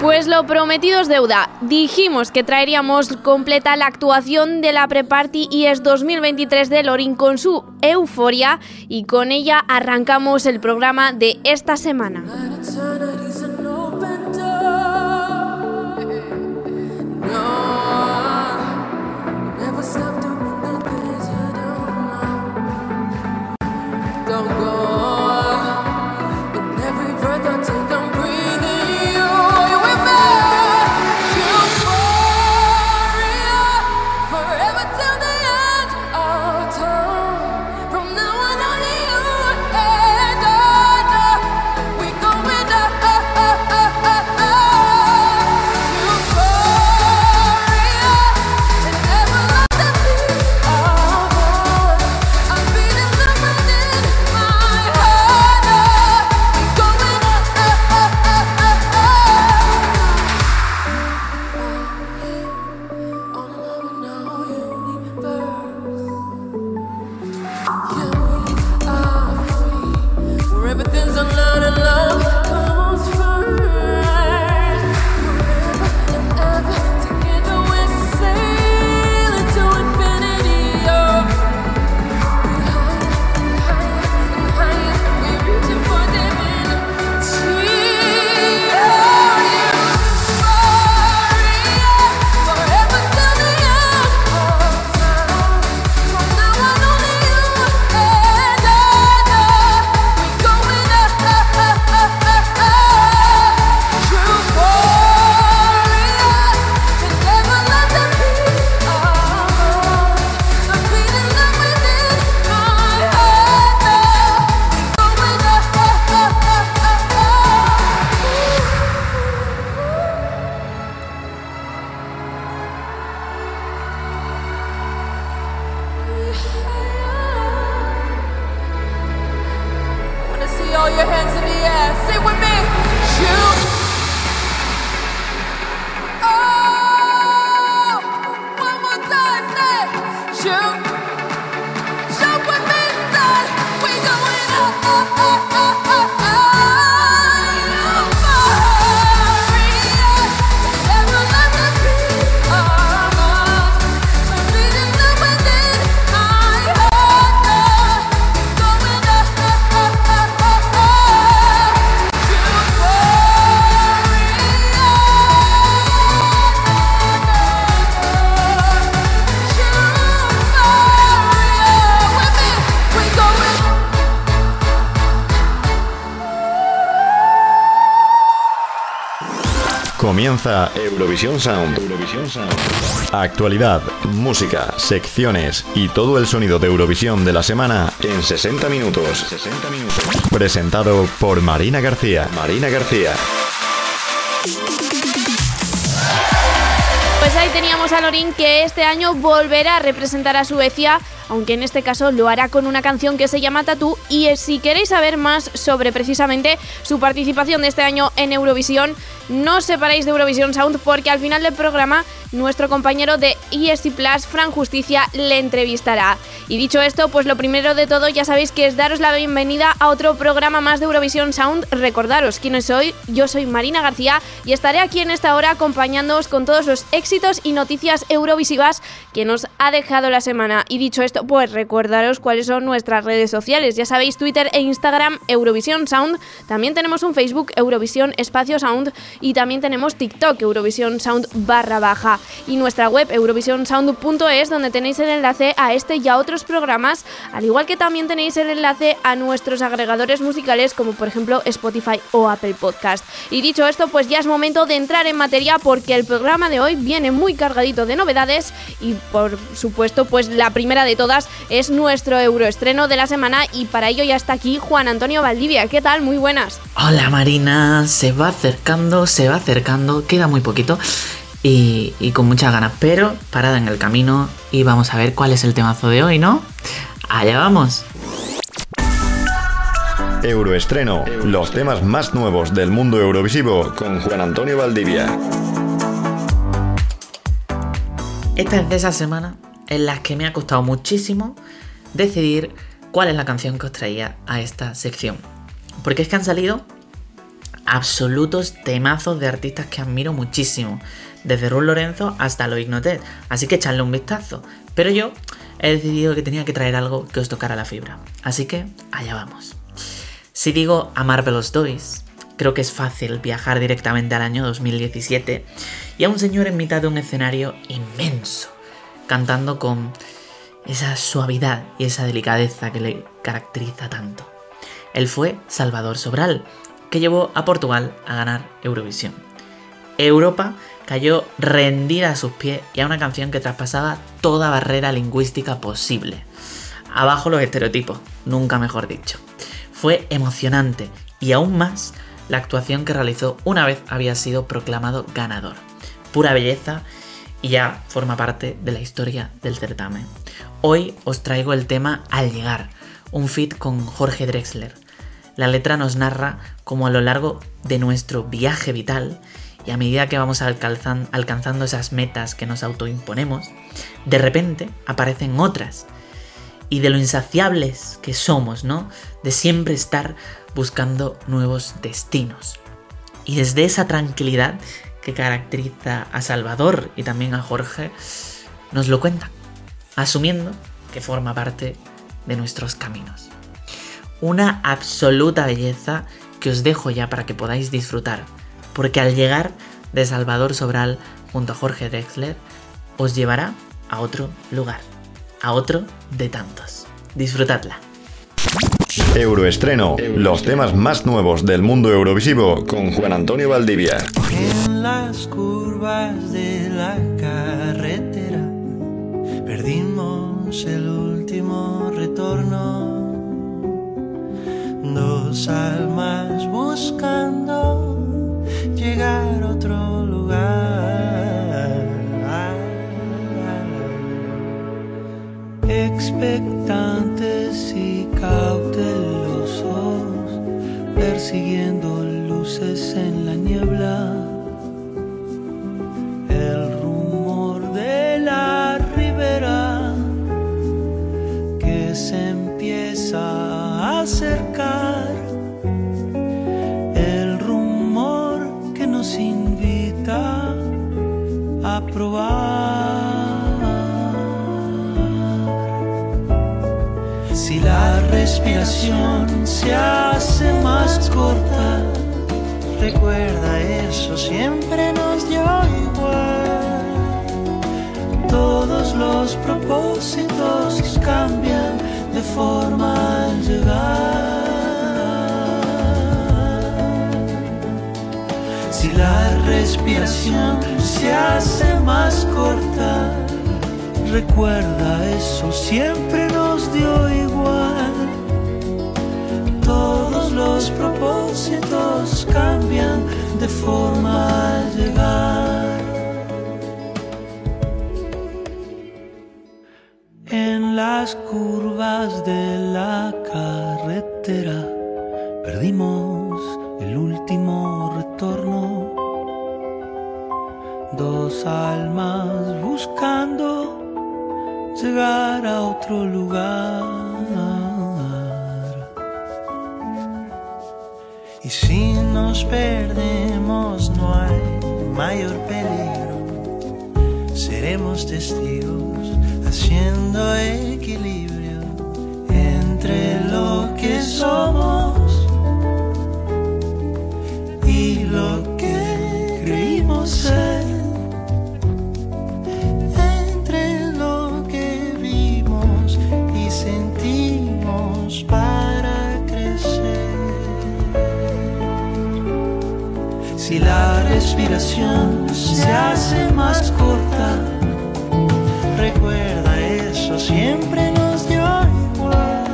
Pues lo prometido es deuda. Dijimos que traeríamos completa la actuación de la Pre-Party es 2023 de Lorin con su euforia y con ella arrancamos el programa de esta semana. Comienza Eurovisión Sound. Actualidad, música, secciones y todo el sonido de Eurovisión de la semana en 60 minutos. 60 minutos. Presentado por Marina García. Marina García. Pues ahí teníamos a Lorin que este año volverá a representar a Suecia aunque en este caso lo hará con una canción que se llama Tatú y si queréis saber más sobre precisamente su participación de este año en Eurovisión, no os separéis de Eurovisión Sound porque al final del programa nuestro compañero de ESC Plus, Fran Justicia, le entrevistará. Y dicho esto, pues lo primero de todo ya sabéis que es daros la bienvenida a otro programa más de Eurovisión Sound. Recordaros quiénes soy, yo soy Marina García y estaré aquí en esta hora acompañándoos con todos los éxitos y noticias eurovisivas que nos ha dejado la semana. Y dicho esto, pues recordaros cuáles son nuestras redes sociales. Ya sabéis, Twitter e Instagram, Eurovisión Sound. También tenemos un Facebook, Eurovisión Espacio Sound. Y también tenemos TikTok, Eurovisión Sound barra baja. Y nuestra web, eurovisionsound.es, donde tenéis el enlace a este y a otros programas, al igual que también tenéis el enlace a nuestros agregadores musicales, como por ejemplo Spotify o Apple Podcast. Y dicho esto, pues ya es momento de entrar en materia porque el programa de hoy viene muy cargadito de novedades y por supuesto, pues la primera de todas es nuestro euroestreno de la semana y para ello ya está aquí Juan Antonio Valdivia. ¿Qué tal? Muy buenas. Hola Marina, se va acercando, se va acercando, queda muy poquito y, con muchas ganas, pero parada en el camino y vamos a ver cuál es el temazo de hoy, ¿no? Allá vamos. Euroestreno, los temas más nuevos del mundo eurovisivo con Juan Antonio Valdivia. Esta es de esa semana en las que me ha costado muchísimo decidir cuál es la canción que os traía a esta sección. Porque es que han salido absolutos temazos de artistas que admiro muchísimo, desde Ruth Lorenzo hasta Loic Notet, así que echarle un vistazo. Pero yo he decidido que tenía que traer algo que os tocara la fibra, así que allá vamos. Si digo a Marvelous Toys, creo que es fácil viajar directamente al año 2017 y a un señor en mitad de un escenario inmenso, cantando con esa suavidad y esa delicadeza que le caracteriza tanto. Él fue Salvador Sobral, que llevó a Portugal a ganar Eurovisión. Europa cayó rendida a sus pies y a una canción que traspasaba toda barrera lingüística posible. Abajo los estereotipos, nunca mejor dicho. Fue emocionante y aún más la actuación que realizó una vez había sido proclamado ganador. Pura belleza y ya forma parte de la historia del certamen. Hoy os traigo el tema Al llegar, un fit con Jorge Drexler. La letra nos narra cómo a lo largo de nuestro viaje vital y a medida que vamos alcanzando esas metas que nos autoimponemos, de repente aparecen otras. Y de lo insaciables que somos, ¿no? De siempre estar buscando nuevos destinos. Y desde esa tranquilidad que caracteriza a Salvador y también a Jorge, nos lo cuentan, asumiendo que forma parte de nuestros caminos. Una absoluta belleza que os dejo ya para que podáis disfrutar, porque al llegar de Salvador Sobral junto a Jorge Drexler, os llevará a otro lugar, a otro de tantos. Disfrutadla. Euroestreno, los temas más nuevos del mundo eurovisivo con Juan Antonio Valdivia. En las curvas de la carretera perdimos el último retorno. Dos almas buscando llegar a otro lugar. Expectantes y cautelosos, persiguiendo luces en la niebla. Se hace más corta, recuerda eso, siempre nos dio igual. Todos los propósitos cambian de forma al llegar. Respiración se hace más corta, recuerda eso, siempre nos dio igual.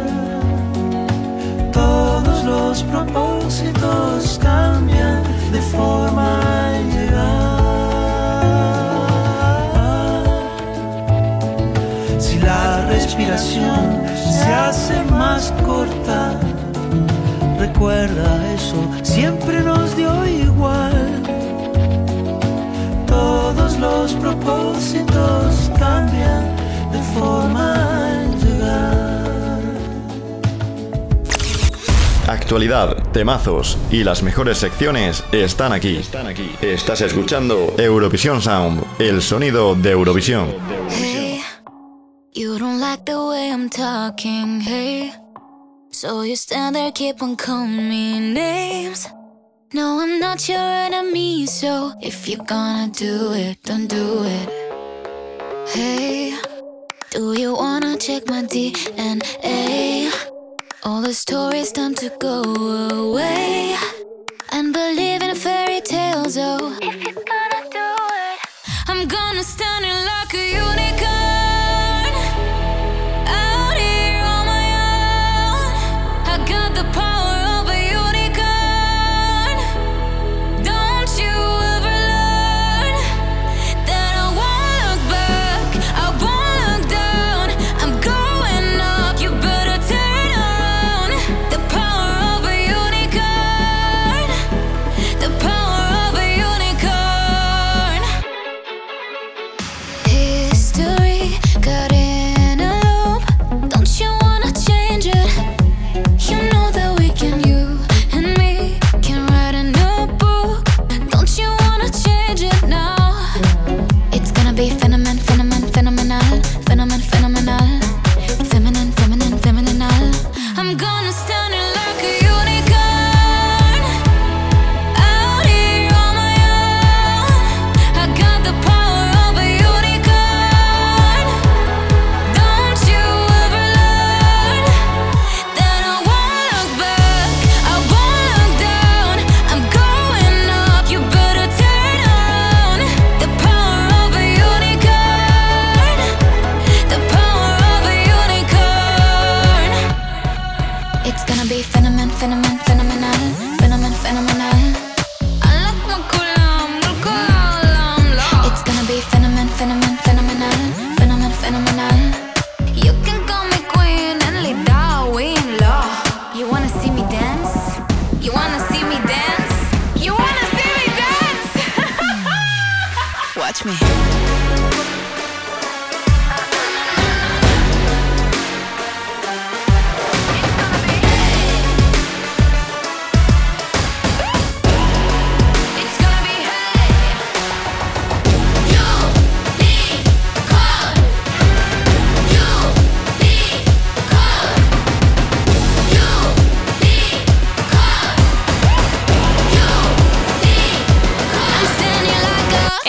Todos los propósitos cambian de forma al llegar. Si la respiración se hace más corta, recuerda eso, siempre nos propósitos cambian de forma al llegar. Actualidad, temazos y las mejores secciones están aquí. Están aquí. Estás escuchando Eurovisión Sound, el sonido de Eurovisión. Hey, you don't like the way I'm talking, hey. So you stand there, keep on calling me names. No, I'm not your enemy, so if you're gonna do it, don't do it. Hey, do you wanna check my DNA? All the stories time to go away and believe in fairy tales. Oh, if you're gonna do it, I'm gonna stand in like a unicorn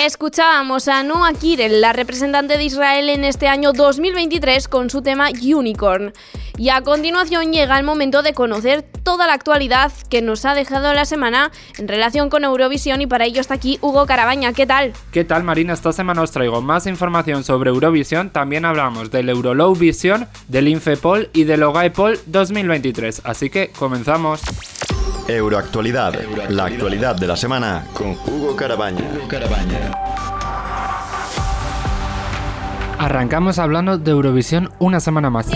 Escuchábamos a Noah Kirel, la representante de Israel en este año 2023, con su tema Unicorn. Y a continuación llega el momento de conocer toda la actualidad que nos ha dejado la semana en relación con Eurovisión y para ello está aquí Hugo Carabaña. ¿Qué tal? ¿Qué tal Marina? Esta semana os traigo más información sobre Eurovisión, también hablamos del Eurolow Vision, del Infepol y del Ogaepol 2023, así que comenzamos. Euroactualidad, la actualidad de la semana con Hugo Carabaña. Arrancamos hablando de Eurovisión una semana más.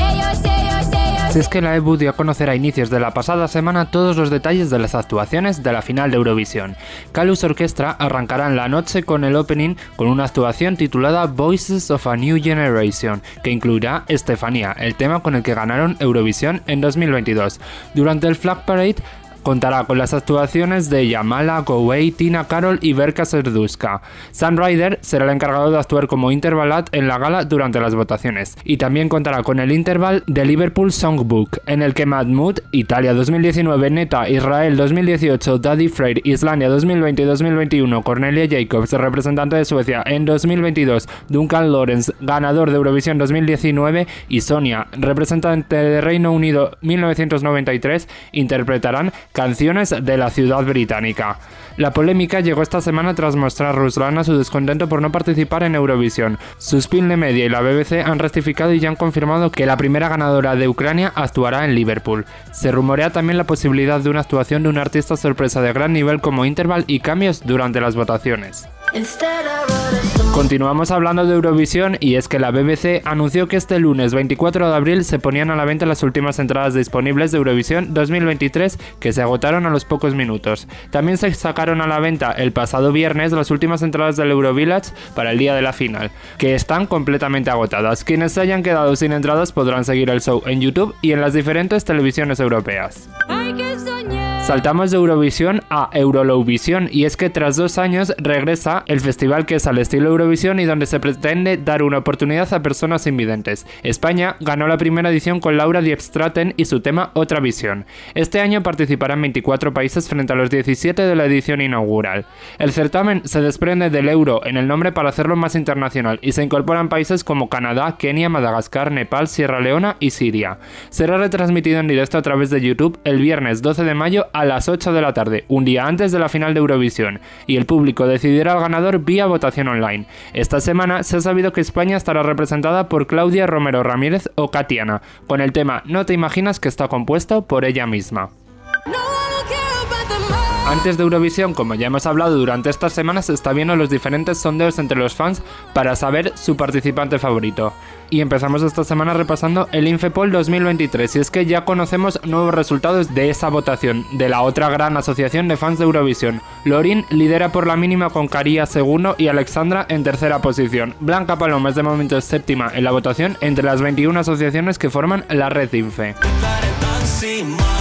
Si es que la EBU dio a conocer a inicios de la pasada semana todos los detalles de las actuaciones de la final de Eurovisión. Calus Orchestra arrancará en la noche con el opening con una actuación titulada Voices of a New Generation, que incluirá Estefanía, el tema con el que ganaron Eurovisión en 2022. Durante el Flag Parade Contará con las actuaciones de Yamala, Goway, Tina Carol y Berka Serduska. Sam Ryder será el encargado de actuar como intervalat en la gala durante las votaciones. Y también contará con el interval de Liverpool Songbook, en el que Mahmoud, Italia 2019, Neta, Israel 2018, Daddy Freyr, Islandia 2020 y 2021, Cornelia Jacobs, representante de Suecia en 2022, Duncan Lawrence, ganador de Eurovisión 2019, y Sonia, representante de Reino Unido 1993, interpretarán canciones de la ciudad británica. La polémica llegó esta semana tras mostrar Ruslana su descontento por no participar en Eurovisión. Suspilne Media y la BBC han rectificado y ya han confirmado que la primera ganadora de Ucrania actuará en Liverpool. Se rumorea también la posibilidad de una actuación de un artista sorpresa de gran nivel como Interval y cambios durante las votaciones. Continuamos hablando de Eurovisión y es que la BBC anunció que este lunes 24 de abril se ponían a la venta las últimas entradas disponibles de Eurovisión 2023 que se agotaron a los pocos minutos. También se sacaron a la venta el pasado viernes las últimas entradas del Eurovillage para el día de la final, que están completamente agotadas. Quienes se hayan quedado sin entradas podrán seguir el show en YouTube y en las diferentes televisiones europeas. Hay que soñar Saltamos de Eurovisión a Eurolovisión y es que tras dos años regresa el festival que es al estilo Eurovisión y donde se pretende dar una oportunidad a personas invidentes. España ganó la primera edición con Laura Diepstraten y su tema Otra Visión. Este año participarán 24 países frente a los 17 de la edición inaugural. El certamen se desprende del euro en el nombre para hacerlo más internacional y se incorporan países como Canadá, Kenia, Madagascar, Nepal, Sierra Leona y Siria. Será retransmitido en directo a través de YouTube el viernes 12 de mayo a las 8 de la tarde, un día antes de la final de Eurovisión, y el público decidirá al ganador vía votación online. Esta semana se ha sabido que España estará representada por Claudia Romero Ramírez o Katiana, con el tema No te imaginas que está compuesto por ella misma. Antes de Eurovisión, como ya hemos hablado durante estas semanas, se está viendo los diferentes sondeos entre los fans para saber su participante favorito. Y empezamos esta semana repasando el Infepol 2023, y es que ya conocemos nuevos resultados de esa votación, de la otra gran asociación de fans de Eurovisión. Lorin lidera por la mínima con Caría segundo y Alexandra en tercera posición. Blanca Paloma es de momento séptima en la votación entre las 21 asociaciones que forman la red Infe.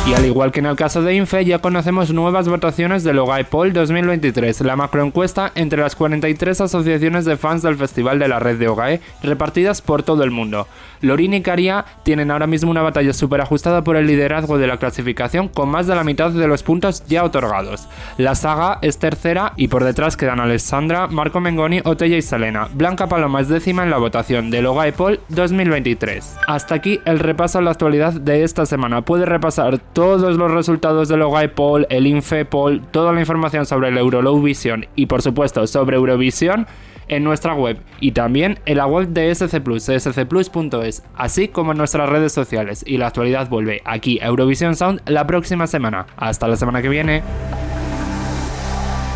Y al igual que en el caso de Infe, ya conocemos nuevas votaciones del Poll 2023, la macroencuesta entre las 43 asociaciones de fans del Festival de la Red de Ogae, repartidas por todo el mundo. Lorin y Caria tienen ahora mismo una batalla súper ajustada por el liderazgo de la clasificación con más de la mitad de los puntos ya otorgados. La saga es tercera y por detrás quedan Alessandra, Marco Mengoni, Otella y Selena. Blanca Paloma es décima en la votación del Poll 2023. Hasta aquí el repaso a la actualidad de esta semana. Puede repasar todos los resultados del Ogae Poll, el Infe Poll, toda la información sobre el Vision y por supuesto sobre Eurovisión en nuestra web y también en la web de SC Plus, scplus.es, así como en nuestras redes sociales. Y la actualidad vuelve aquí a Eurovisión Sound la próxima semana. Hasta la semana que viene.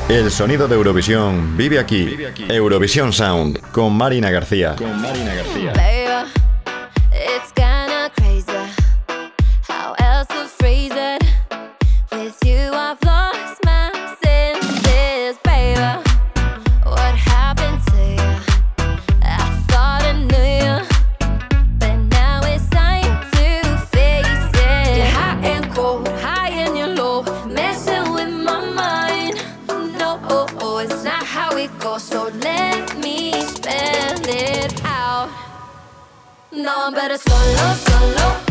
El sonido de Eurovisión vive aquí. Eurovisión Sound con Marina García. Con Marina García. Baby, No, I'm better solo, solo.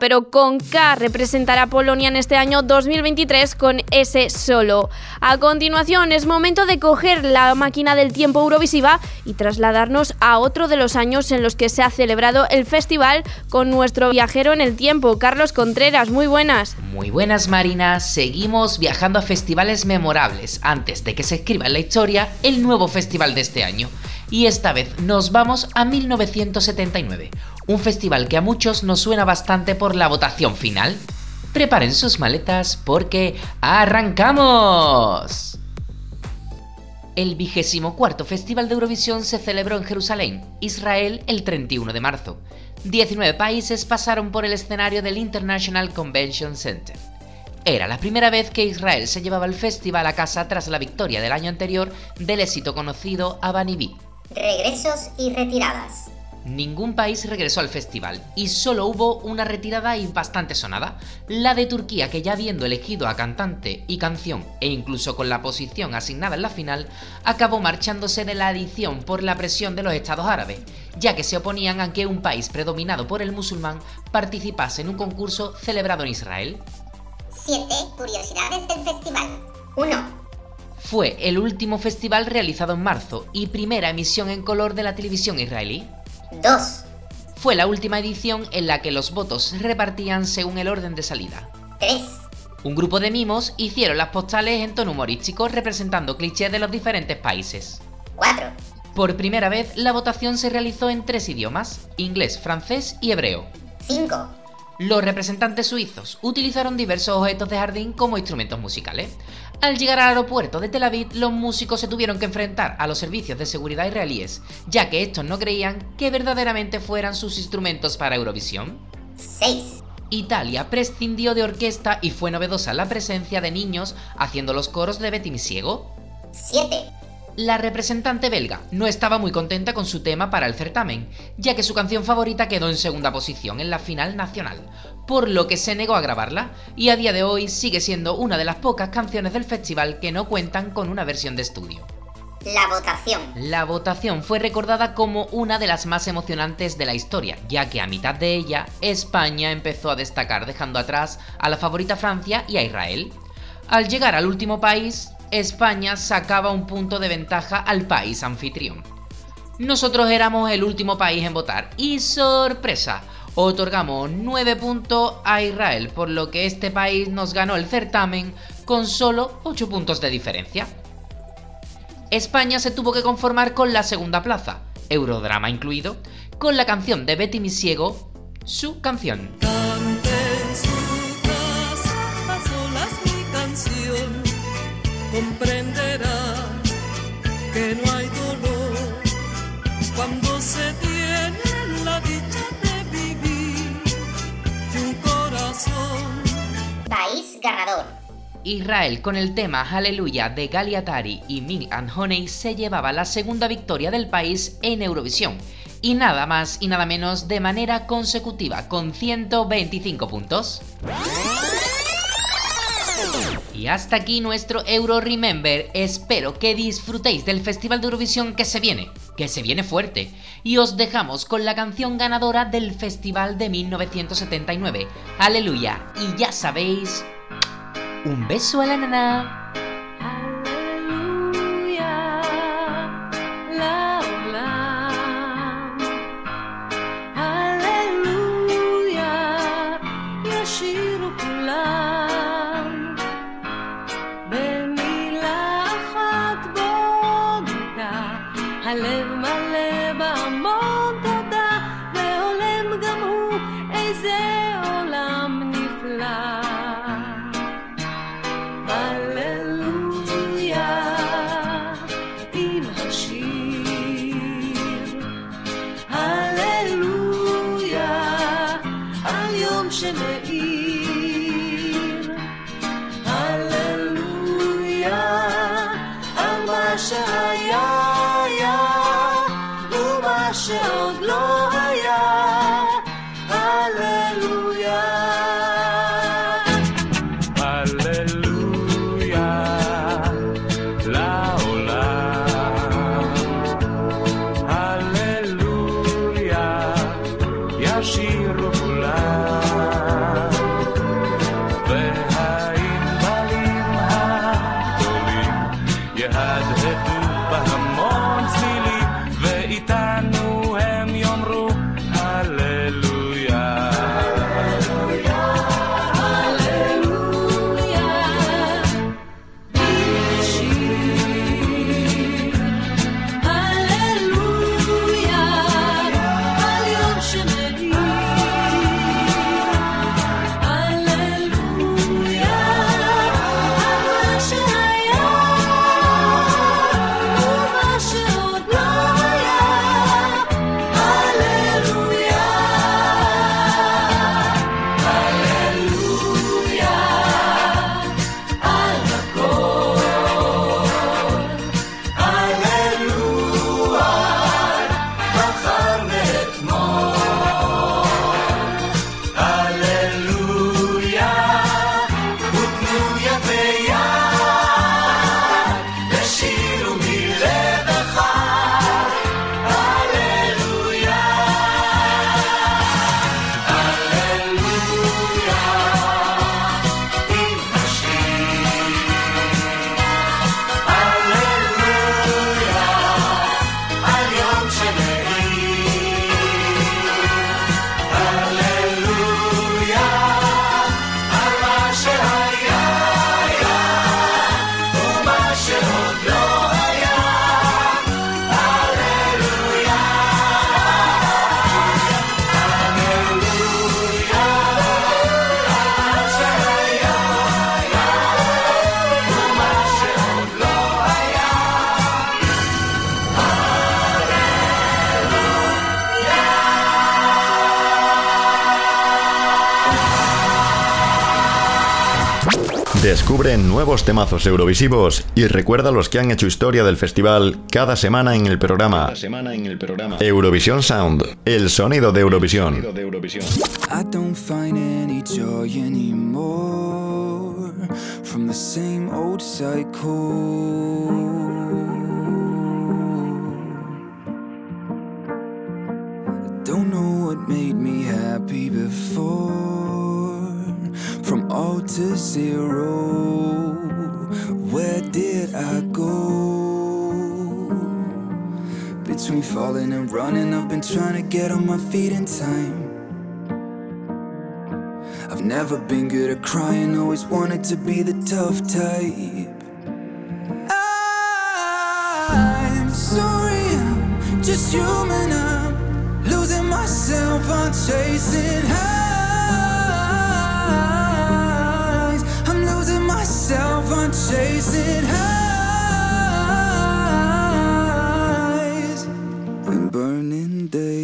Pero con K, representará a Polonia en este año 2023 con S solo. A continuación, es momento de coger la máquina del tiempo Eurovisiva y trasladarnos a otro de los años en los que se ha celebrado el festival con nuestro viajero en el tiempo, Carlos Contreras. Muy buenas. Muy buenas Marina, seguimos viajando a festivales memorables antes de que se escriba en la historia el nuevo festival de este año. Y esta vez nos vamos a 1979, un festival que a muchos nos suena bastante por la votación final. Preparen sus maletas porque ¡arrancamos! El vigésimo cuarto Festival de Eurovisión se celebró en Jerusalén, Israel, el 31 de marzo. 19 países pasaron por el escenario del International Convention Center. Era la primera vez que Israel se llevaba el festival a casa tras la victoria del año anterior del éxito conocido Abanibi. Regresos y retiradas. Ningún país regresó al festival y solo hubo una retirada y bastante sonada, la de Turquía que ya habiendo elegido a cantante y canción e incluso con la posición asignada en la final, acabó marchándose de la edición por la presión de los estados árabes, ya que se oponían a que un país predominado por el musulmán participase en un concurso celebrado en Israel. 7 curiosidades del festival. 1. Fue el último festival realizado en marzo y primera emisión en color de la televisión israelí. 2. Fue la última edición en la que los votos se repartían según el orden de salida. 3. Un grupo de mimos hicieron las postales en tono humorístico representando clichés de los diferentes países. 4. Por primera vez, la votación se realizó en tres idiomas, inglés, francés y hebreo. 5. Los representantes suizos utilizaron diversos objetos de jardín como instrumentos musicales. Al llegar al aeropuerto de Tel Aviv, los músicos se tuvieron que enfrentar a los servicios de seguridad israelíes, ya que estos no creían que verdaderamente fueran sus instrumentos para Eurovisión. 6. Italia prescindió de orquesta y fue novedosa la presencia de niños haciendo los coros de Betty mi Ciego. 7. La representante belga no estaba muy contenta con su tema para el certamen, ya que su canción favorita quedó en segunda posición en la final nacional, por lo que se negó a grabarla, y a día de hoy sigue siendo una de las pocas canciones del festival que no cuentan con una versión de estudio. La votación. La votación fue recordada como una de las más emocionantes de la historia, ya que a mitad de ella España empezó a destacar dejando atrás a la favorita Francia y a Israel. Al llegar al último país, España sacaba un punto de ventaja al país anfitrión. Nosotros éramos el último país en votar y sorpresa, otorgamos 9 puntos a Israel, por lo que este país nos ganó el certamen con solo 8 puntos de diferencia. España se tuvo que conformar con la segunda plaza, Eurodrama incluido, con la canción de Betty Mi Ciego, su canción. Comprenderá que no hay dolor cuando se tiene la dicha de vivir y un corazón. País ganador. Israel con el tema Hallelujah de Galiatari y Milk and Honey se llevaba la segunda victoria del país en Eurovisión y nada más y nada menos de manera consecutiva con 125 puntos. Y hasta aquí nuestro Euro Remember. Espero que disfrutéis del Festival de Eurovisión que se viene, que se viene fuerte. Y os dejamos con la canción ganadora del Festival de 1979. Aleluya. Y ya sabéis, un beso a la nana. I live nuevos temazos eurovisivos y recuerda los que han hecho historia del festival cada semana en el programa, semana en el programa. Eurovisión Sound, el sonido de Eurovisión. I don't find any joy anymore from the same old cycle. I don't know what made me happy before. From all to zero, where did I go? Between falling and running, I've been trying to get on my feet in time. I've never been good at crying, always wanted to be the tough type. I'm sorry, I'm just human. I'm losing myself, I'm chasing highs. Myself, I'm chasing highs. When burning daylight.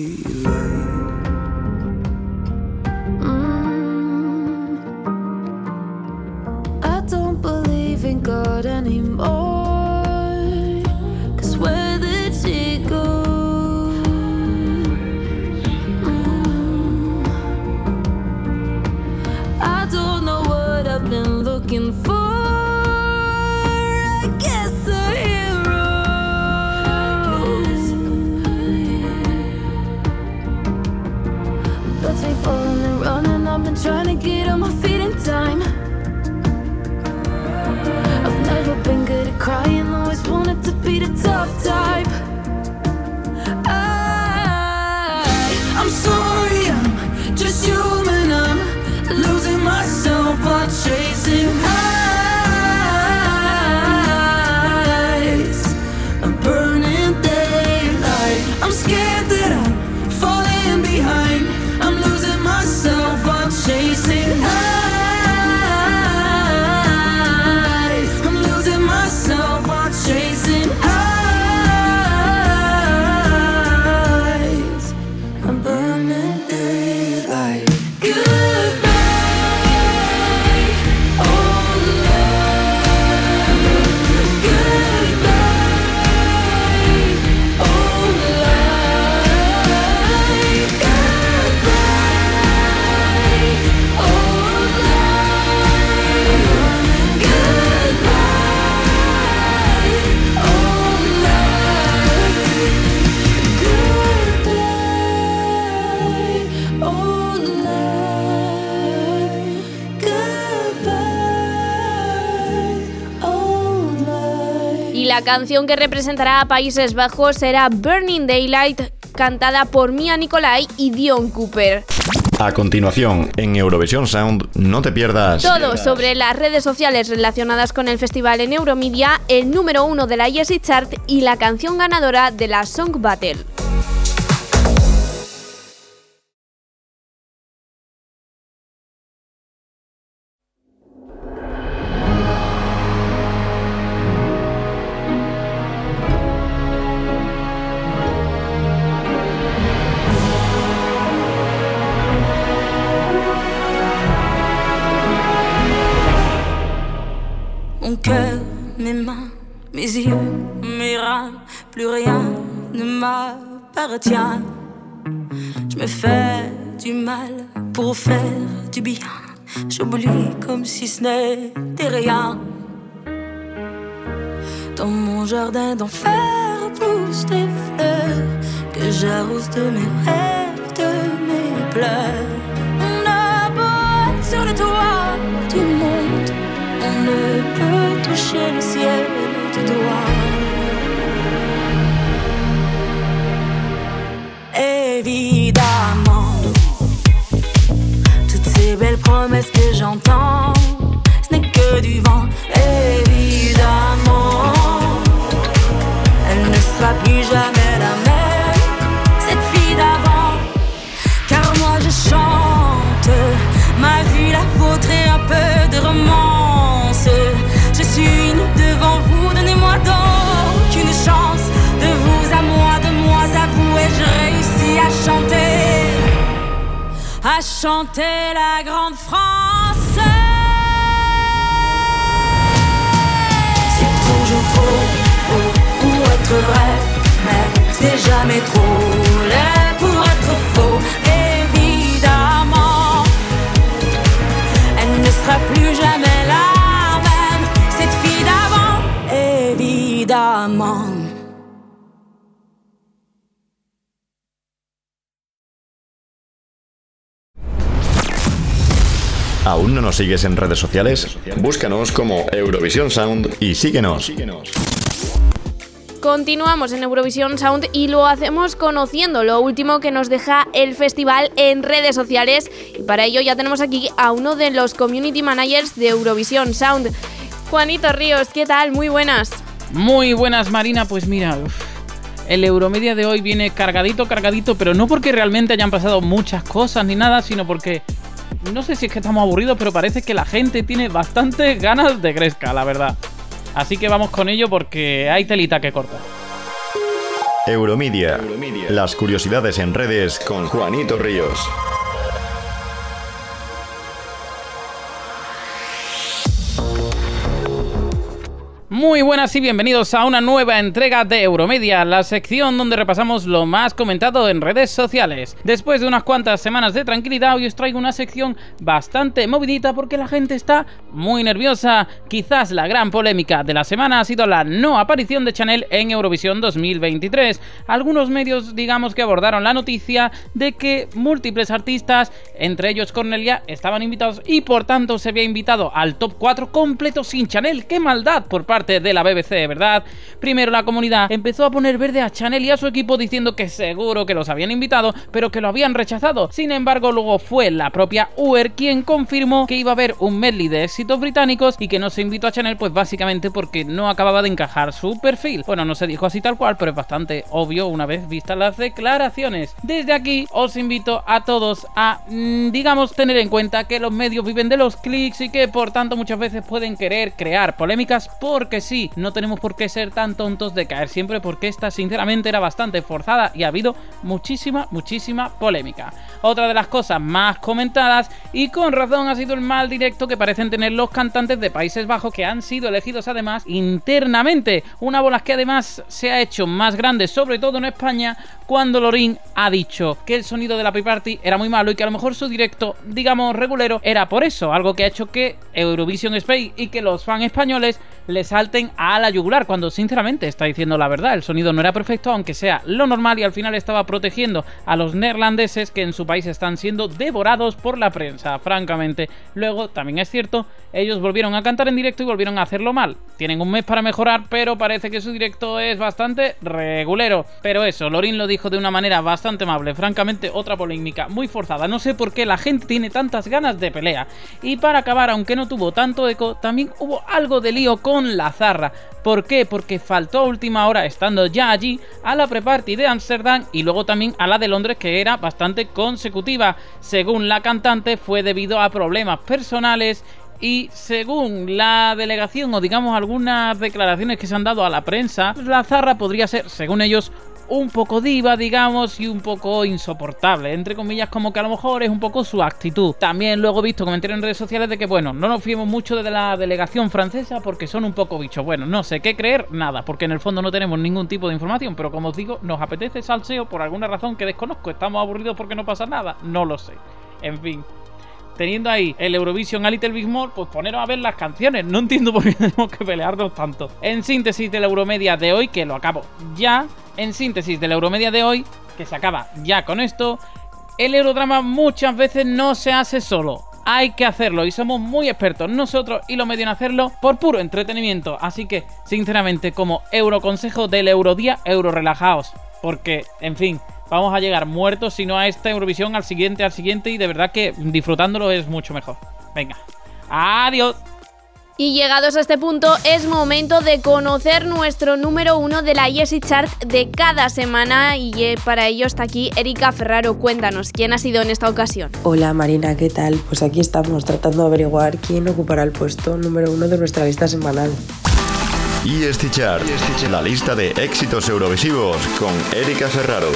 Canción que representará a Países Bajos será Burning Daylight, cantada por Mia Nicolai y Dion Cooper. A continuación, en Eurovisión Sound, no te pierdas. Todo sobre las redes sociales relacionadas con el festival en Euromedia, el número uno de la Yesi Chart y la canción ganadora de la Song Battle. Je me fais du mal pour faire du bien. J'oublie comme si ce n'était rien. Dans mon jardin d'enfer poussent des fleurs que j'arrose de mes rêves, de mes pleurs. On a sur le toit du monde, on ne peut toucher le nos sigues en redes sociales? Búscanos como Eurovisión Sound y síguenos. Continuamos en Eurovisión Sound y lo hacemos conociendo lo último que nos deja el festival en redes sociales. Y para ello ya tenemos aquí a uno de los community managers de Eurovisión Sound. Juanito Ríos, ¿qué tal? Muy buenas. Muy buenas, Marina. Pues mira, uf, el Euromedia de hoy viene cargadito, cargadito, pero no porque realmente hayan pasado muchas cosas ni nada, sino porque no sé si es que estamos aburridos, pero parece que la gente tiene bastantes ganas de Gresca, la verdad. Así que vamos con ello porque hay telita que cortar. Euromedia. Las curiosidades en redes con Juanito Ríos. Muy buenas y bienvenidos a una nueva entrega de Euromedia, la sección donde repasamos lo más comentado en redes sociales. Después de unas cuantas semanas de tranquilidad, hoy os traigo una sección bastante movidita porque la gente está muy nerviosa. Quizás la gran polémica de la semana ha sido la no aparición de Chanel en Eurovisión 2023. Algunos medios, digamos que abordaron la noticia de que múltiples artistas, entre ellos Cornelia, estaban invitados y por tanto se había invitado al top 4 completo sin Chanel. ¡Qué maldad por parte de la BBC, ¿verdad? Primero la comunidad empezó a poner verde a Chanel y a su equipo diciendo que seguro que los habían invitado, pero que lo habían rechazado. Sin embargo, luego fue la propia UER quien confirmó que iba a haber un medley de éxitos británicos y que no se invitó a Chanel, pues básicamente porque no acababa de encajar su perfil. Bueno, no se dijo así tal cual, pero es bastante obvio una vez vistas las declaraciones. Desde aquí os invito a todos a, mm, digamos, tener en cuenta que los medios viven de los clics y que por tanto muchas veces pueden querer crear polémicas porque sí, no tenemos por qué ser tan tontos de caer siempre porque esta sinceramente era bastante forzada y ha habido muchísima, muchísima polémica. Otra de las cosas más comentadas y con razón ha sido el mal directo que parecen tener los cantantes de Países Bajos que han sido elegidos además internamente. Una bola que además se ha hecho más grande, sobre todo en España, cuando Lorin ha dicho que el sonido de la P-Party era muy malo y que a lo mejor su directo, digamos, regulero, era por eso, algo que ha hecho que Eurovision Spain y que los fans españoles le salten a la yugular, cuando sinceramente está diciendo la verdad, el sonido no era perfecto, aunque sea lo normal y al final estaba protegiendo a los neerlandeses que en su país están siendo devorados por la prensa, francamente. Luego, también es cierto, ellos volvieron a cantar en directo y volvieron a hacerlo mal. Tienen un mes para mejorar, pero parece que su directo es bastante regulero. Pero eso, Lorin lo dijo de una manera bastante amable, francamente otra polémica muy forzada. No sé por qué la gente tiene tantas ganas de pelea. Y para acabar, aunque no tuvo tanto eco, también hubo algo de lío con la zarra. ¿Por qué? Porque faltó a última hora, estando ya allí, a la pre-party de Ámsterdam y luego también a la de Londres, que era bastante consecutiva. Según la cantante, fue debido a problemas personales y según la delegación o digamos algunas declaraciones que se han dado a la prensa, la zarra podría ser, según ellos, un poco diva, digamos, y un poco insoportable. Entre comillas, como que a lo mejor es un poco su actitud. También luego he visto comentarios en redes sociales de que, bueno, no nos fiemos mucho de la delegación francesa porque son un poco bichos. Bueno, no sé qué creer, nada, porque en el fondo no tenemos ningún tipo de información. Pero como os digo, nos apetece salseo por alguna razón que desconozco. Estamos aburridos porque no pasa nada. No lo sé. En fin teniendo ahí el Eurovision a Little Big More, pues poneros a ver las canciones. No entiendo por qué tenemos que pelearnos tanto. En síntesis de la Euromedia de hoy, que lo acabo ya. En síntesis de la Euromedia de hoy, que se acaba ya con esto. El Eurodrama muchas veces no se hace solo. hay que hacerlo y somos muy expertos nosotros y los medios en hacerlo por puro entretenimiento. Así que, sinceramente, como Euroconsejo del Eurodía, Euro relajaos. Porque, en fin, vamos a llegar muertos si no a esta Eurovisión, al siguiente, al siguiente y de verdad que disfrutándolo es mucho mejor. Venga, adiós. Y llegados a este punto, es momento de conocer nuestro número uno de la Yesi Chart de cada semana. Y eh, para ello está aquí Erika Ferraro. Cuéntanos, ¿quién ha sido en esta ocasión? Hola Marina, ¿qué tal? Pues aquí estamos tratando de averiguar quién ocupará el puesto número uno de nuestra lista semanal. Y este chart, la lista de éxitos eurovisivos con Erika Ferraro.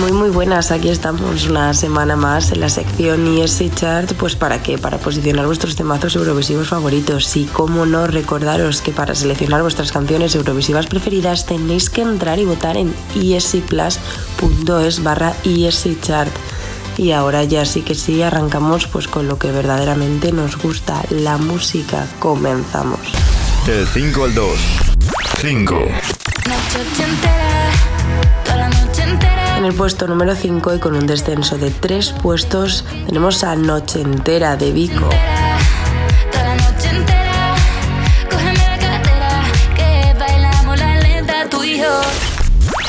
Muy muy buenas, aquí estamos una semana más en la sección ESC Chart, pues para qué, para posicionar vuestros temazos eurovisivos favoritos y cómo no recordaros que para seleccionar vuestras canciones eurovisivas preferidas tenéis que entrar y votar en escplus.es barra ESC Chart. Y ahora ya sí que sí, arrancamos pues con lo que verdaderamente nos gusta, la música. Comenzamos. Del 5 al 2. 5. En el puesto número 5 y con un descenso de 3 puestos tenemos a Noche Entera de Vico.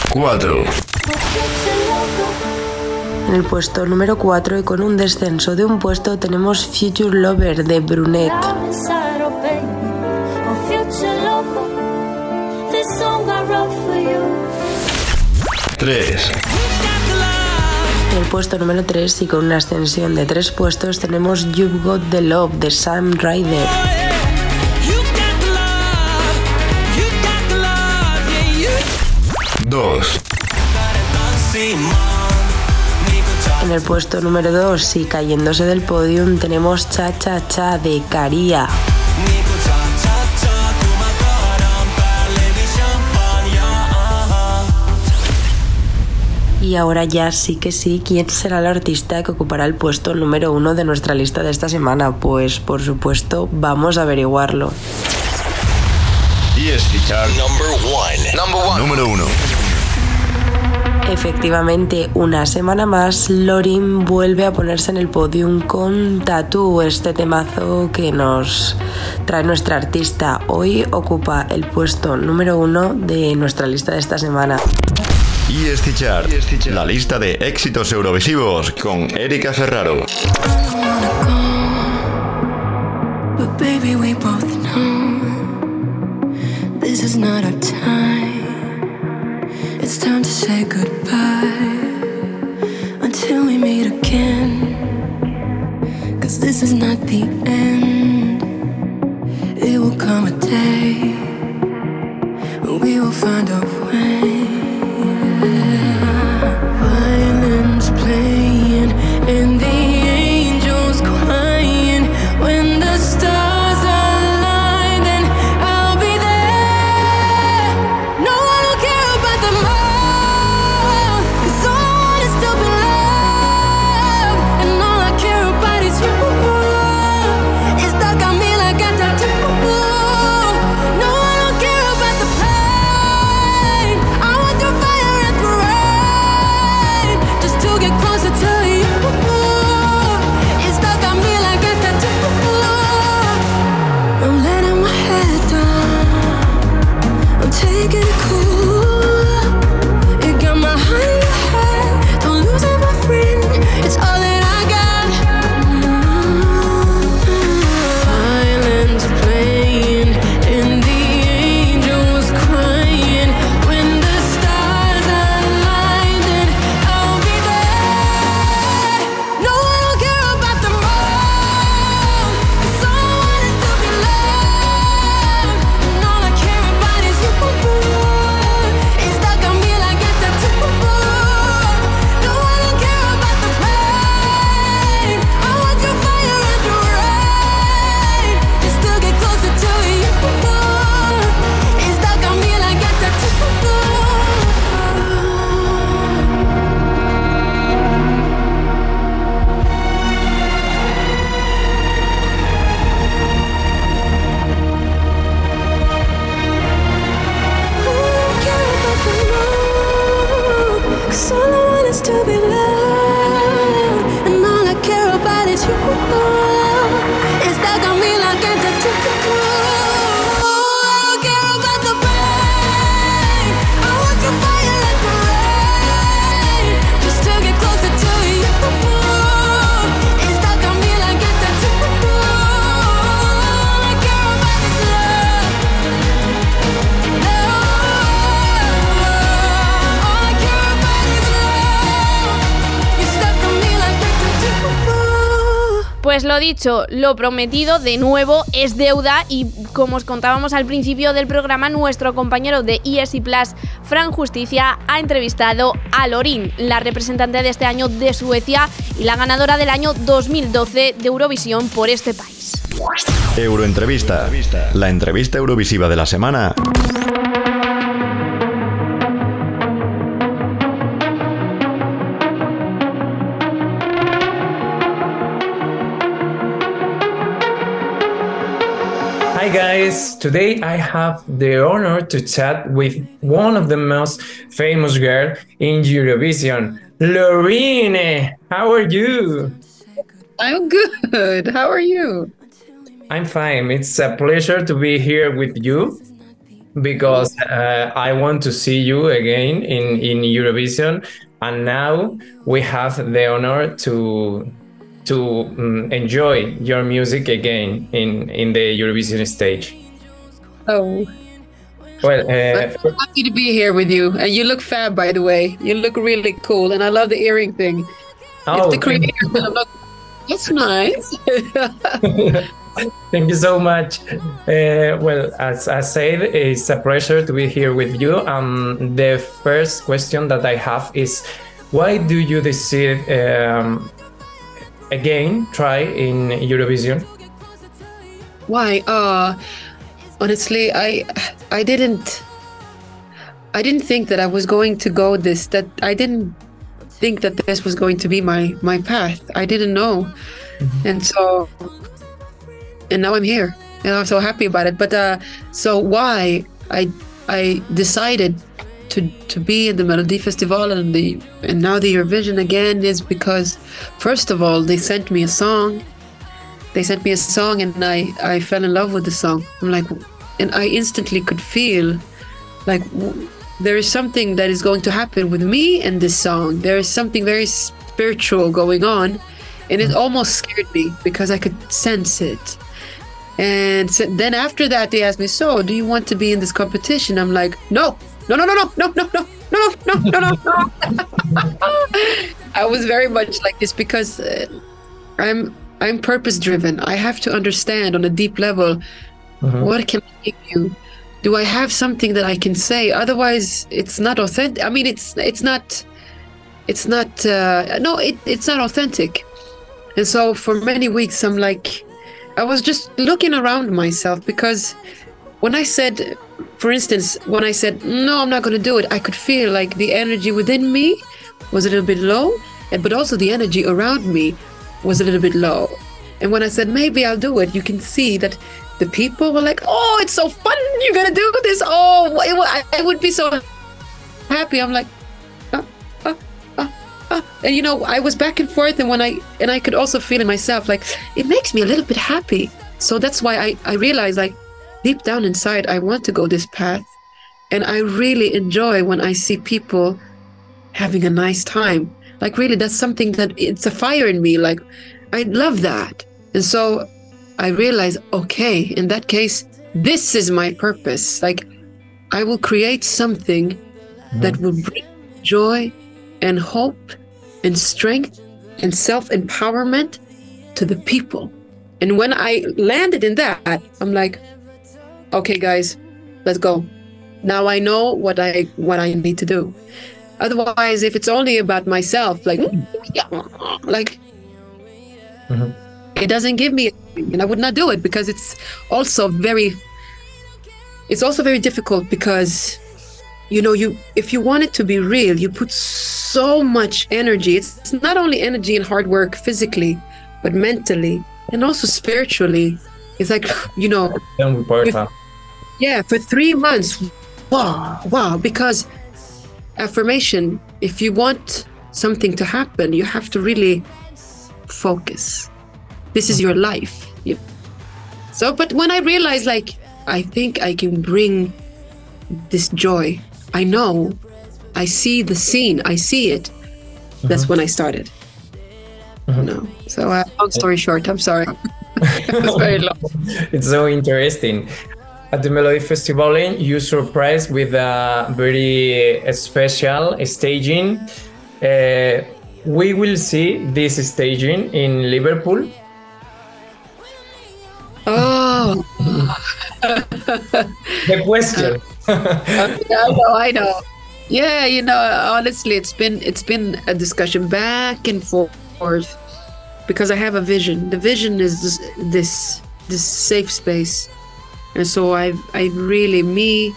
4. En el puesto número 4 y con un descenso de un puesto tenemos Future Lover de Brunet. 3. En el puesto número 3 y con una ascensión de 3 puestos tenemos You've Got the Love de Sam Ryder. 2. En el puesto número 2 y cayéndose del podium tenemos Cha Cha Cha de Caría. Y ahora ya sí que sí, ¿quién será el artista que ocupará el puesto número uno de nuestra lista de esta semana? Pues por supuesto vamos a averiguarlo. Y este chart número 1. Efectivamente, una semana más, Lorin vuelve a ponerse en el podium con Tattoo, este temazo que nos trae nuestra artista. Hoy ocupa el puesto número uno de nuestra lista de esta semana. Y este chart, la lista de éxitos eurovisivos con Erika Ferraro. But baby, we both know this is not our say goodbye until we meet again. Cause this is not the end. It will come a day when we will find a way. Violins playing and the dicho, lo prometido de nuevo es deuda y como os contábamos al principio del programa, nuestro compañero de ESI Plus, Fran Justicia, ha entrevistado a Lorin, la representante de este año de Suecia y la ganadora del año 2012 de Eurovisión por este país. Euroentrevista, la entrevista eurovisiva de la semana. Guys, today I have the honor to chat with one of the most famous girls in Eurovision, Lorine. How are you? I'm good. How are you? I'm fine. It's a pleasure to be here with you because uh, I want to see you again in, in Eurovision. And now we have the honor to to um, enjoy your music again in, in the Eurovision stage. Oh. Well, uh, I'm happy to be here with you. And you look fab, by the way. You look really cool. And I love the earring thing. Oh, if the creator look, that's nice. Thank you so much. Uh, well, as I said, it's a pleasure to be here with you. Um, the first question that I have is why do you decide um, again try in Eurovision? Why? Uh honestly, I I didn't I didn't think that I was going to go this that I didn't think that this was going to be my my path. I didn't know. And so and now I'm here. And I'm so happy about it. But uh so why I I decided to to be in the Melody Festival and the and now the Eurovision again is because first of all they sent me a song. They sent me a song and I I fell in love with the song. I'm like, and I instantly could feel like there is something that is going to happen with me and this song. There is something very spiritual going on, and it almost scared me because I could sense it. And so then after that, they asked me, "So, do you want to be in this competition?" I'm like, "No, no, no, no, no, no, no, no, no, no, no, no, no." I was very much like this because uh, I'm I'm purpose driven. I have to understand on a deep level what can I give you. Do I have something that I can say? Otherwise, it's not authentic. I mean, it's it's not it's not uh, no, it, it's not authentic. And so for many weeks, I'm like, I was just looking around myself because when I said, for instance, when I said, no, I'm not going to do it, I could feel like the energy within me was a little bit low, but also the energy around me was a little bit low. And when I said, maybe I'll do it, you can see that the people were like, oh, it's so fun. You're going to do this. Oh, I, would be so happy. I'm like, "Ah, ah, ah, ah." and you know, I was back and forth, and when I and I could also feel in myself like it makes me a little bit happy. So that's why I I realized like deep down inside I want to go this path, and I really enjoy when I see people having a nice time. Like really, that's something that it's a fire in me. Like I love that, and so I realized okay, in that case, this is my purpose. Like I will create something mm-hmm. that will bring joy and hope and strength and self empowerment to the people. And when I landed in that, I'm like, okay, guys, let's go. Now I know what I what I need to do. Otherwise, if it's only about myself, like, like it doesn't give me, and I would not do it because it's also very, it's also very difficult because you know you if you want it to be real you put so much energy it's, it's not only energy and hard work physically but mentally and also spiritually it's like you know. Yeah for three months. Wow wow because affirmation if you want something to happen you have to really focus. This is your life. You- so but when i realized like i think i can bring this joy i know i see the scene i see it that's when i started. No so uh, long story short i'm sorry. It's very long. It's so interesting at the Melody Festival, you surprised with a very special staging. Uh, we will see this staging in Liverpool. Oh, the question. okay, I know, I know. Yeah, you know, honestly, it's been it's been a discussion back and forth because I have a vision. The vision is this this, this safe space and so I I really me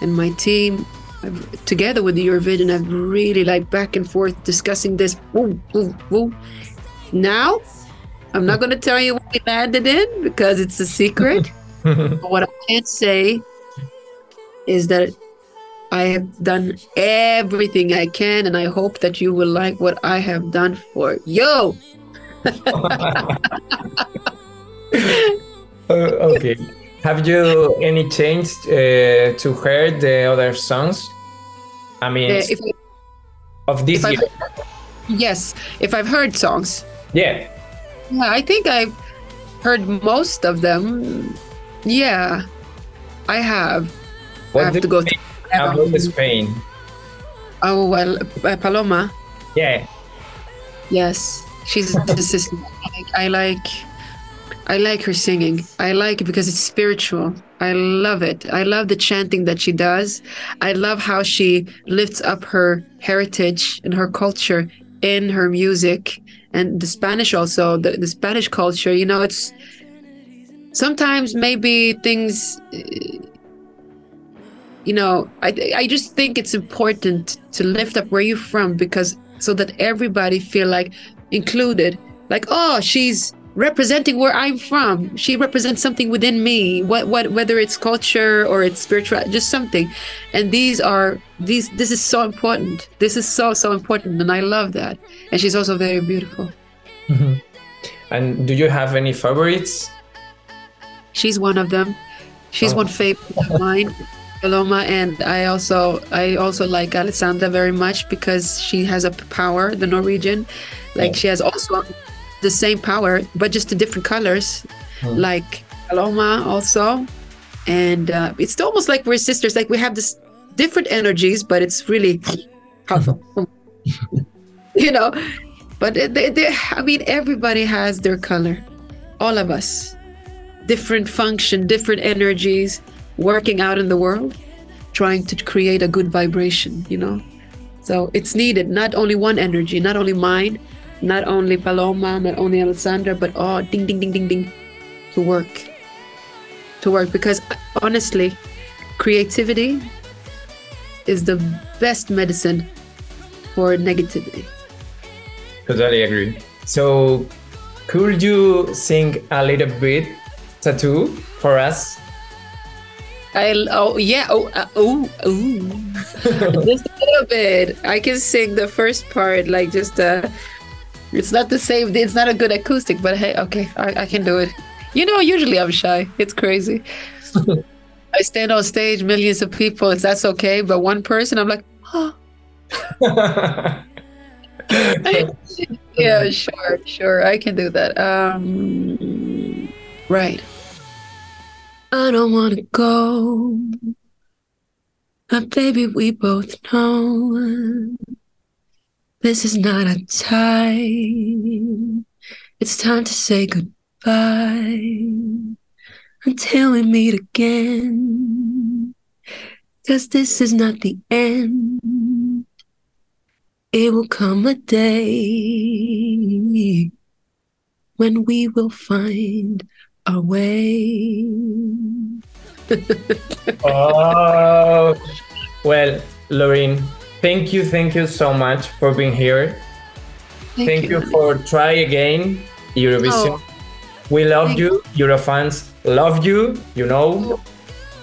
and my team I've, together with your vision, I've really like back and forth discussing this. Woo, woo, woo. Now, I'm not going to tell you what we landed in because it's a secret. but what I can say is that I have done everything I can, and I hope that you will like what I have done for you. Uh, okay. Have you any change uh, to hear the other songs? I mean, Uh, of this year. I've- yes, if I've heard songs, Yeah. yeah, I think I've heard most of them. Yeah, I have. What I have to go think about Spain? Oh well, uh, Paloma. Yeah. Yes, she's the sister. I, I like, I like her singing. I like it because it's spiritual. I love it. I love the chanting that she does. I love how she lifts up her heritage and her culture in her music and the Spanish also the, the Spanish culture. You know, it's sometimes maybe things. You know, I I just think it's important to lift up where you're from because so that everybody feel like included like oh she's representing where i'm from. She represents something within me what what whether it's culture or it's spiritual just something. And these are these this is so important. This is so so important and i love that. And she's also very beautiful. Mm-hmm. And do you have any favorites? she's one of them. She's Oh. one favorite of mine Paloma and I also I also like Alessandra very much because she has a power the Norwegian. Like oh. she has also the same power but just the different colors like Paloma also. And uh, it's almost like we're sisters like we have this different energies but it's really powerful. You know? But they, they- I mean everybody has their color. All of us. Different function different energies working out in the world trying to create a good vibration you know? So it's needed. Not only one energy not only mine not only paloma not only alessandra but all ding ding ding ding ding to work to work because honestly creativity is the best medicine for negativity Totally agree. So, could you sing a little bit tattoo for us? I oh yeah oh uh, oh oh just a little bit. I can sing the first part like just uh it's not the same it's not a good acoustic but hey okay I, I can do it. You know usually I'm shy. It's crazy. I stand on stage millions of people if that's okay but one person I'm like oh yeah sure sure I can do that. Um right. I don't want to go. But baby, we both know this is not a time. It's time to say goodbye until we meet again. Cause this is not the end. It will come a day when we will find our way. oh, well, Lorraine, thank you, thank you so much for being here. Thank Thank, you. you. for try again Eurovision. Oh. We love Thank you. Eurofans love you. You know.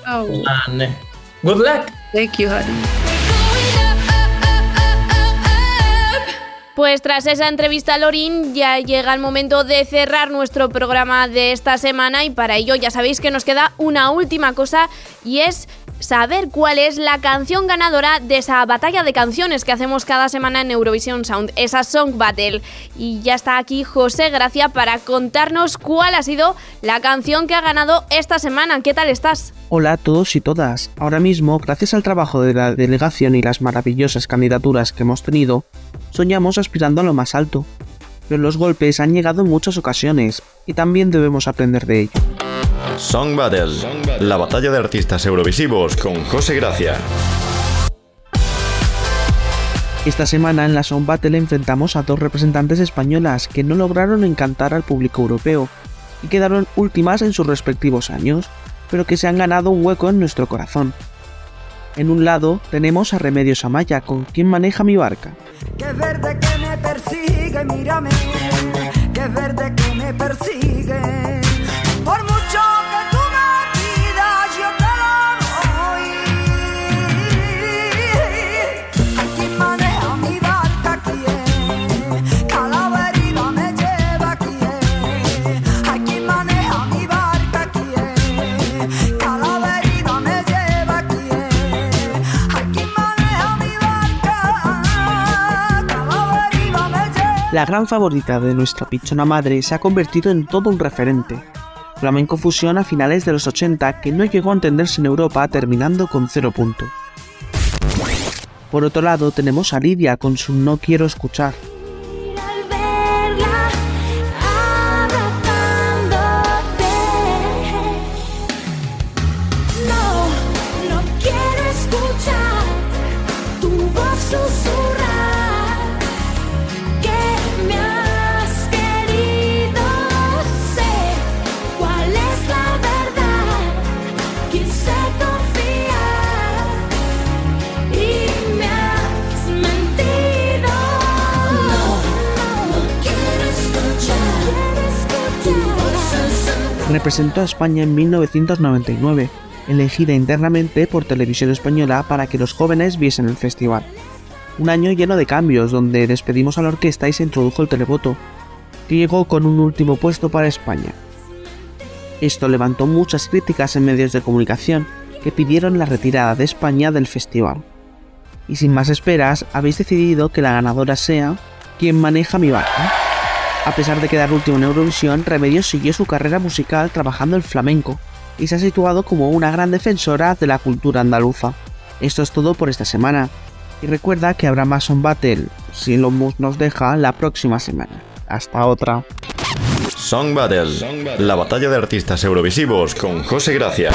Oh, And good luck. thank you, honey. Pues tras esa entrevista a Lorin ya llega el momento de cerrar nuestro programa de esta semana y para ello ya sabéis que nos queda una última cosa y es saber cuál es la canción ganadora de esa batalla de canciones que hacemos cada semana en Eurovisión Sound, esa Song Battle. Y ya está aquí José Gracia para contarnos cuál ha sido la canción que ha ganado esta semana. ¿Qué tal estás? Hola a todos y todas. Ahora mismo, gracias al trabajo de la delegación y las maravillosas candidaturas que hemos tenido, soñamos aspirando a lo más alto. Pero los golpes han llegado en muchas ocasiones y también debemos aprender de ello. Song Battle, la batalla de artistas eurovisivos con José Gracia. Esta semana en la Sound Battle enfrentamos a dos representantes españolas que no lograron encantar al público europeo y quedaron últimas en sus respectivos años, pero que se han ganado un hueco en nuestro corazón. En un lado tenemos a Remedios Amaya con quien maneja mi barca. Que verde que me persigue, mírame, que verde que me persigue. La gran favorita de nuestra pichona madre se ha convertido en todo un referente. Flamenco fusión a finales de los 80 que no llegó a entenderse en Europa terminando con cero punto. Por otro lado tenemos a Lidia con su No quiero escuchar. Representó a España en 1999, elegida internamente por Televisión Española para que los jóvenes viesen el festival. Un año lleno de cambios donde despedimos a la orquesta y se introdujo el televoto, que llegó con un último puesto para España. Esto levantó muchas críticas en medios de comunicación que pidieron la retirada de España del festival. Y sin más esperas, habéis decidido que la ganadora sea quien maneja mi barca. A pesar de quedar último en Eurovisión, Remedios siguió su carrera musical trabajando el flamenco y se ha situado como una gran defensora de la cultura andaluza. Esto es todo por esta semana. Y recuerda que habrá más on Battle, si Lomus nos deja, la próxima semana. Hasta otra. Song Battle, la batalla de artistas eurovisivos con José Gracia.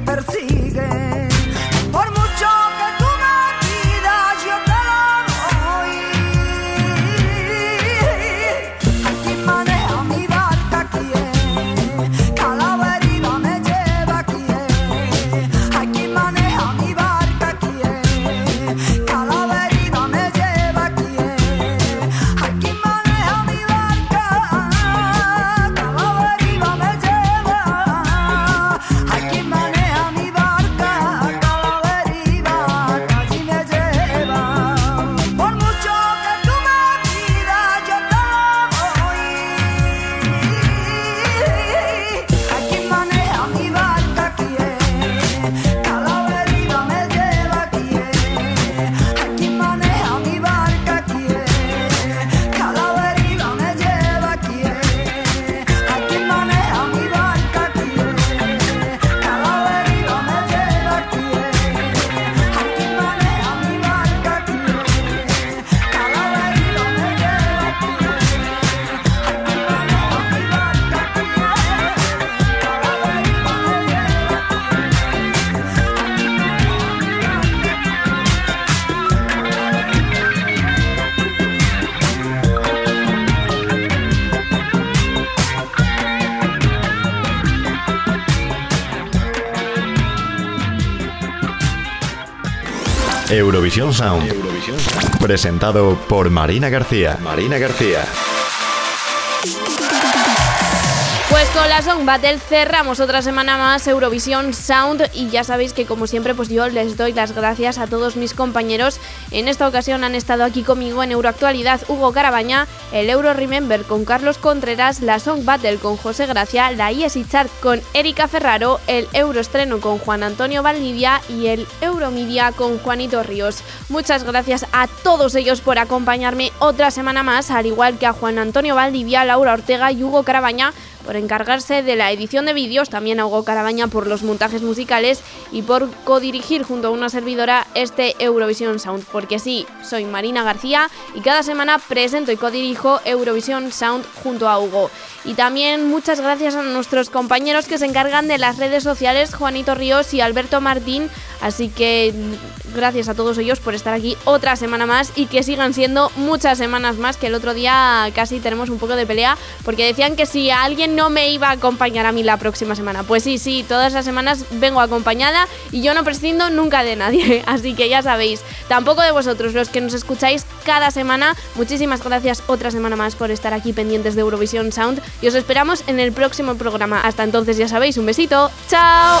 Persigue. Eurovisión Sound. Presentado por Marina García. Marina García. Pues con la Song Battle cerramos otra semana más Eurovisión Sound y ya sabéis que como siempre pues yo les doy las gracias a todos mis compañeros. En esta ocasión han estado aquí conmigo en Euroactualidad Hugo Carabaña, el Euro Remember con Carlos Contreras, la Song Battle con José Gracia, la ESI Chart con Erika Ferraro, el Euro Estreno con Juan Antonio Valdivia y el Euromedia con Juanito Ríos. Muchas gracias a todos ellos por acompañarme otra semana más, al igual que a Juan Antonio Valdivia, Laura Ortega y Hugo Carabaña por encargarse de la edición de vídeos, también a Hugo Carabaña por los montajes musicales y por codirigir junto a una servidora este Eurovisión Sound. Porque sí, soy Marina García y cada semana presento y codirijo Eurovisión Sound junto a Hugo. Y también muchas gracias a nuestros compañeros que se encargan de las redes sociales, Juanito Ríos y Alberto Martín. Así que gracias a todos ellos por estar aquí otra semana más y que sigan siendo muchas semanas más, que el otro día casi tenemos un poco de pelea porque decían que si alguien no me iba a acompañar a mí la próxima semana. Pues sí, sí, todas las semanas vengo acompañada y yo no prescindo nunca de nadie. Así que ya sabéis, tampoco de vosotros, los que nos escucháis cada semana. Muchísimas gracias otra semana más por estar aquí pendientes de Eurovisión Sound y os esperamos en el próximo programa. Hasta entonces ya sabéis, un besito. ¡Chao!